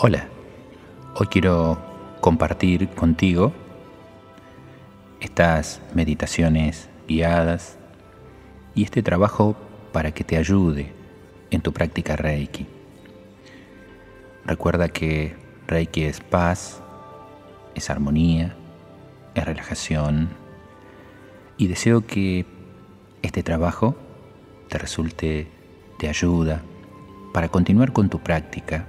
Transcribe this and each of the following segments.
Hola, hoy quiero compartir contigo estas meditaciones guiadas y este trabajo para que te ayude en tu práctica Reiki. Recuerda que Reiki es paz, es armonía, es relajación y deseo que este trabajo te resulte de ayuda para continuar con tu práctica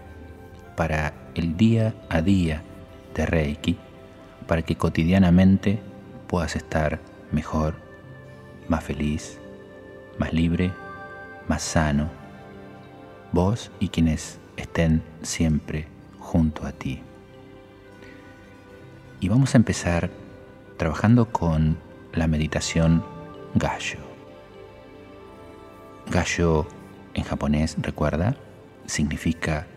para el día a día de Reiki, para que cotidianamente puedas estar mejor, más feliz, más libre, más sano, vos y quienes estén siempre junto a ti. Y vamos a empezar trabajando con la meditación Gayo. Gayo en japonés, recuerda, significa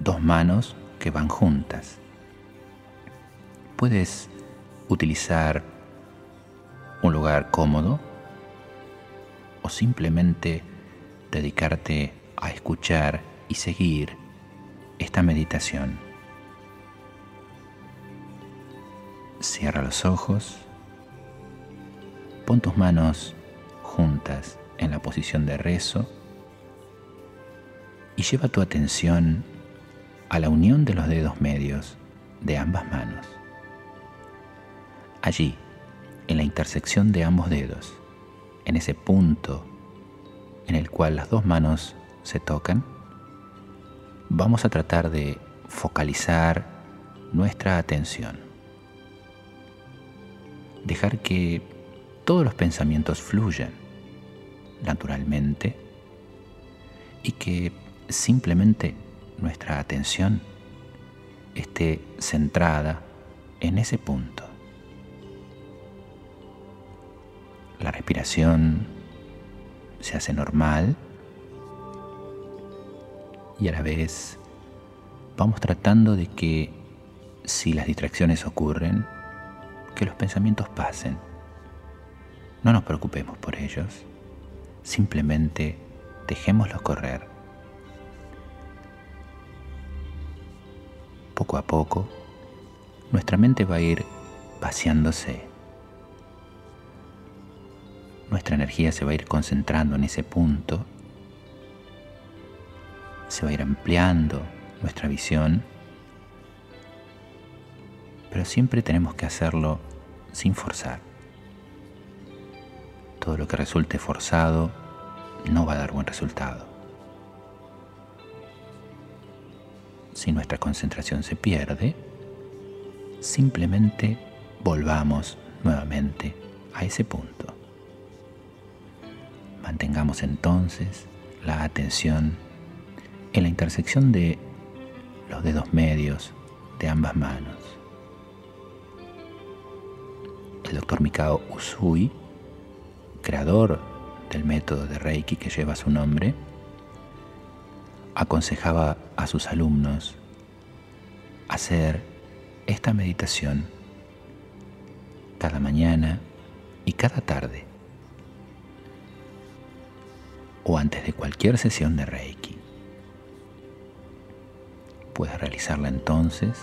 dos manos que van juntas. Puedes utilizar un lugar cómodo o simplemente dedicarte a escuchar y seguir esta meditación. Cierra los ojos, pon tus manos juntas en la posición de rezo y lleva tu atención a la unión de los dedos medios de ambas manos. Allí, en la intersección de ambos dedos, en ese punto en el cual las dos manos se tocan, vamos a tratar de focalizar nuestra atención. Dejar que todos los pensamientos fluyan naturalmente y que simplemente nuestra atención esté centrada en ese punto. La respiración se hace normal y a la vez vamos tratando de que si las distracciones ocurren, que los pensamientos pasen. No nos preocupemos por ellos, simplemente dejémoslos correr. Poco a poco, nuestra mente va a ir vaciándose. Nuestra energía se va a ir concentrando en ese punto. Se va a ir ampliando nuestra visión. Pero siempre tenemos que hacerlo sin forzar. Todo lo que resulte forzado no va a dar buen resultado. Si nuestra concentración se pierde, simplemente volvamos nuevamente a ese punto. Mantengamos entonces la atención en la intersección de los dedos medios de ambas manos. El doctor Mikao Usui, creador del método de Reiki que lleva su nombre, aconsejaba a sus alumnos hacer esta meditación cada mañana y cada tarde o antes de cualquier sesión de Reiki. Puedes realizarla entonces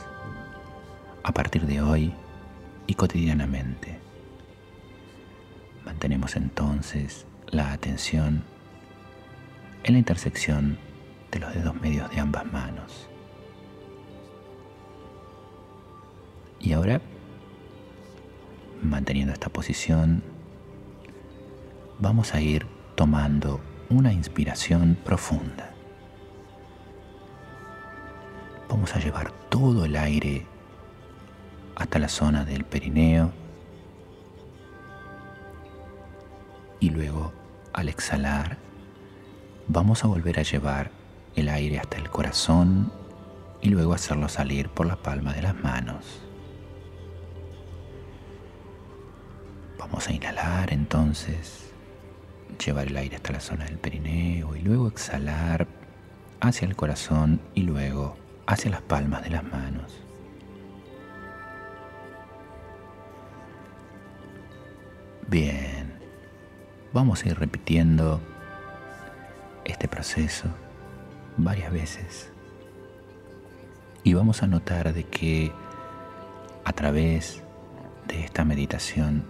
a partir de hoy y cotidianamente. Mantenemos entonces la atención en la intersección de los dedos medios de ambas manos. Y ahora, manteniendo esta posición, vamos a ir tomando una inspiración profunda. Vamos a llevar todo el aire hasta la zona del perineo y luego al exhalar vamos a volver a llevar el aire hasta el corazón y luego hacerlo salir por la palma de las manos. Vamos a inhalar entonces, llevar el aire hasta la zona del perineo y luego exhalar hacia el corazón y luego hacia las palmas de las manos. Bien, vamos a ir repitiendo este proceso varias veces y vamos a notar de que a través de esta meditación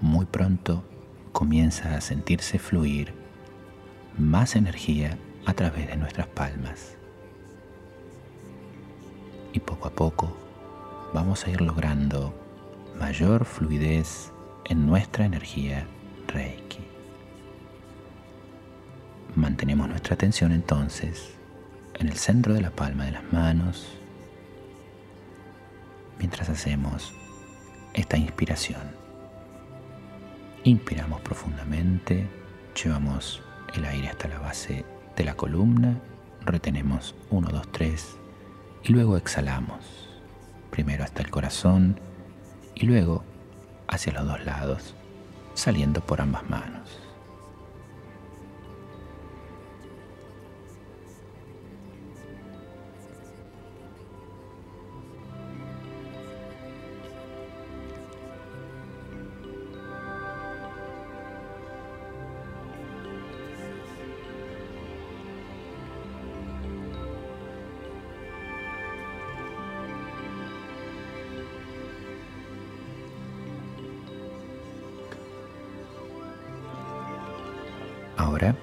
muy pronto comienza a sentirse fluir más energía a través de nuestras palmas. Y poco a poco vamos a ir logrando mayor fluidez en nuestra energía Reiki. Mantenemos nuestra atención entonces en el centro de la palma de las manos mientras hacemos esta inspiración. Inspiramos profundamente, llevamos el aire hasta la base de la columna, retenemos 1, 2, 3 y luego exhalamos, primero hasta el corazón y luego hacia los dos lados, saliendo por ambas manos. Ahora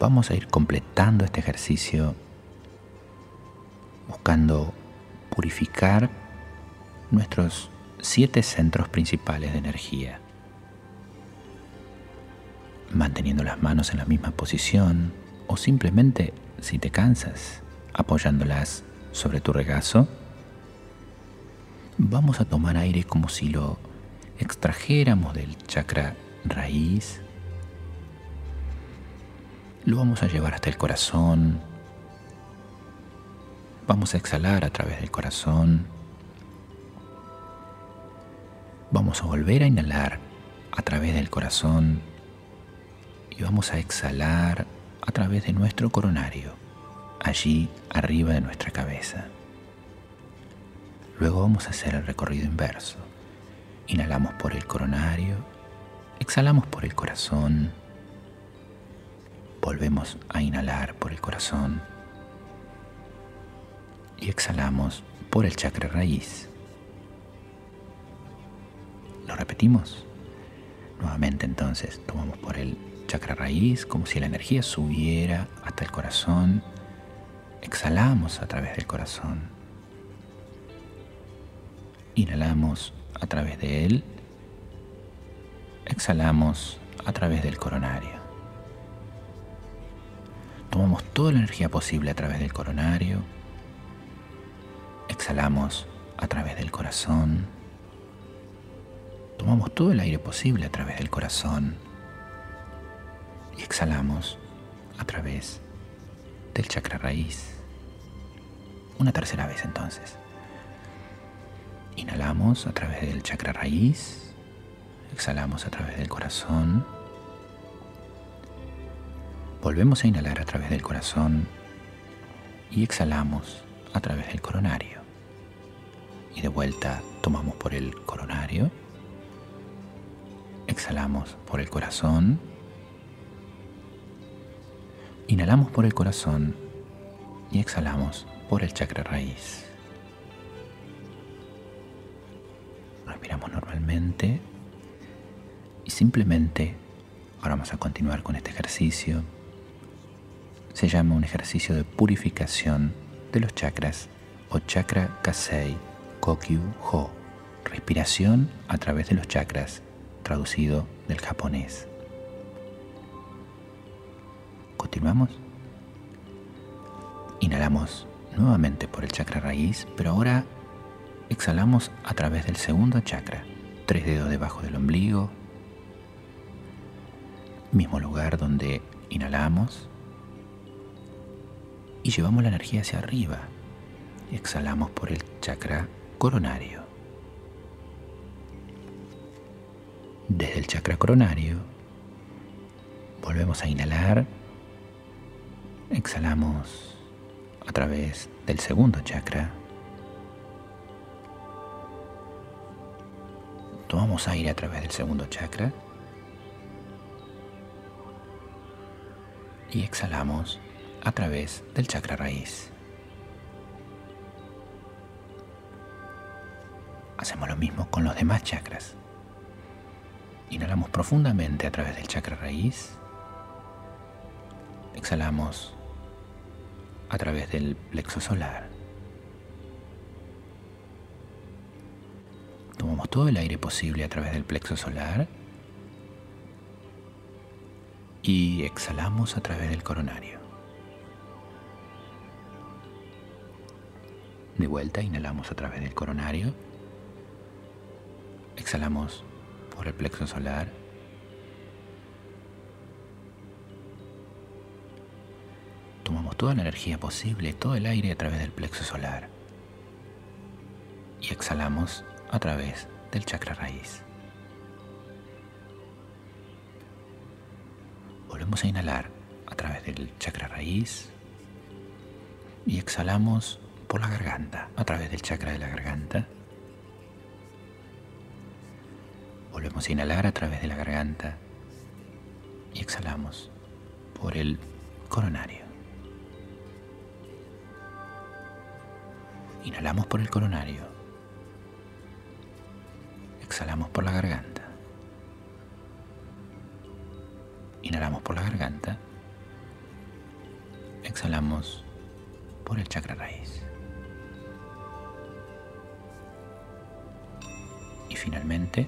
vamos a ir completando este ejercicio buscando purificar nuestros siete centros principales de energía, manteniendo las manos en la misma posición o simplemente, si te cansas, apoyándolas sobre tu regazo. Vamos a tomar aire como si lo extrajéramos del chakra raíz lo vamos a llevar hasta el corazón. Vamos a exhalar a través del corazón. Vamos a volver a inhalar a través del corazón y vamos a exhalar a través de nuestro coronario, allí arriba de nuestra cabeza. Luego vamos a hacer el recorrido inverso. Inhalamos por el coronario, exhalamos por el corazón Volvemos a inhalar por el corazón y exhalamos por el chakra raíz. ¿Lo repetimos? Nuevamente entonces tomamos por el chakra raíz como si la energía subiera hasta el corazón. Exhalamos a través del corazón. Inhalamos a través de él. Exhalamos a través del coronario. Tomamos toda la energía posible a través del coronario. Exhalamos a través del corazón. Tomamos todo el aire posible a través del corazón. Y exhalamos a través del chakra raíz. Una tercera vez entonces. Inhalamos a través del chakra raíz. Exhalamos a través del corazón. Volvemos a inhalar a través del corazón y exhalamos a través del coronario. Y de vuelta tomamos por el coronario, exhalamos por el corazón, inhalamos por el corazón y exhalamos por el chakra raíz. Respiramos normalmente y simplemente ahora vamos a continuar con este ejercicio. Se llama un ejercicio de purificación de los chakras o chakra kasei kokyu ho, respiración a través de los chakras, traducido del japonés. Continuamos. Inhalamos nuevamente por el chakra raíz, pero ahora exhalamos a través del segundo chakra, tres dedos debajo del ombligo, mismo lugar donde inhalamos y llevamos la energía hacia arriba. Exhalamos por el chakra coronario. Desde el chakra coronario volvemos a inhalar. Exhalamos a través del segundo chakra. Tomamos aire a través del segundo chakra. Y exhalamos a través del chakra raíz. Hacemos lo mismo con los demás chakras. Inhalamos profundamente a través del chakra raíz. Exhalamos a través del plexo solar. Tomamos todo el aire posible a través del plexo solar y exhalamos a través del coronario. De vuelta, inhalamos a través del coronario. Exhalamos por el plexo solar. Tomamos toda la energía posible, todo el aire a través del plexo solar. Y exhalamos a través del chakra raíz. Volvemos a inhalar a través del chakra raíz y exhalamos por la garganta, a través del chakra de la garganta. Volvemos a inhalar a través de la garganta y exhalamos por el coronario. Inhalamos por el coronario. Exhalamos por la garganta. Inhalamos por la garganta. Exhalamos por el chakra raíz. Y finalmente,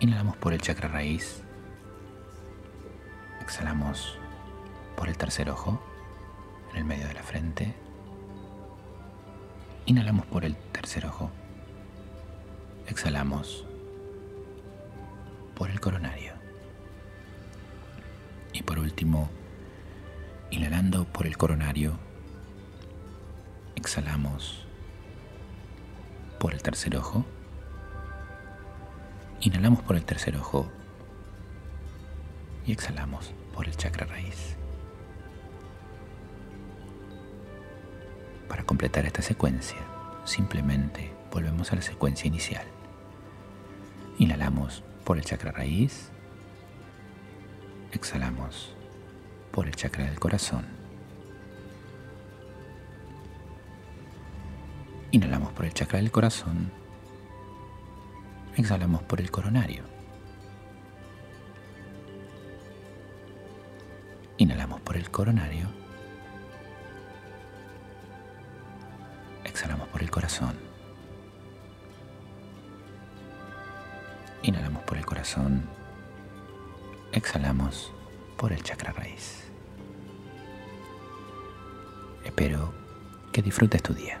inhalamos por el chakra raíz. Exhalamos por el tercer ojo, en el medio de la frente. Inhalamos por el tercer ojo. Exhalamos por el coronario. Y por último, inhalando por el coronario, exhalamos por el tercer ojo. Inhalamos por el tercer ojo y exhalamos por el chakra raíz. Para completar esta secuencia, simplemente volvemos a la secuencia inicial. Inhalamos por el chakra raíz, exhalamos por el chakra del corazón. Inhalamos por el chakra del corazón exhalamos por el coronario. Inhalamos por el coronario. Exhalamos por el corazón. Inhalamos por el corazón. Exhalamos por el chakra raíz. Espero que disfrutes tu día.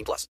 18 plus.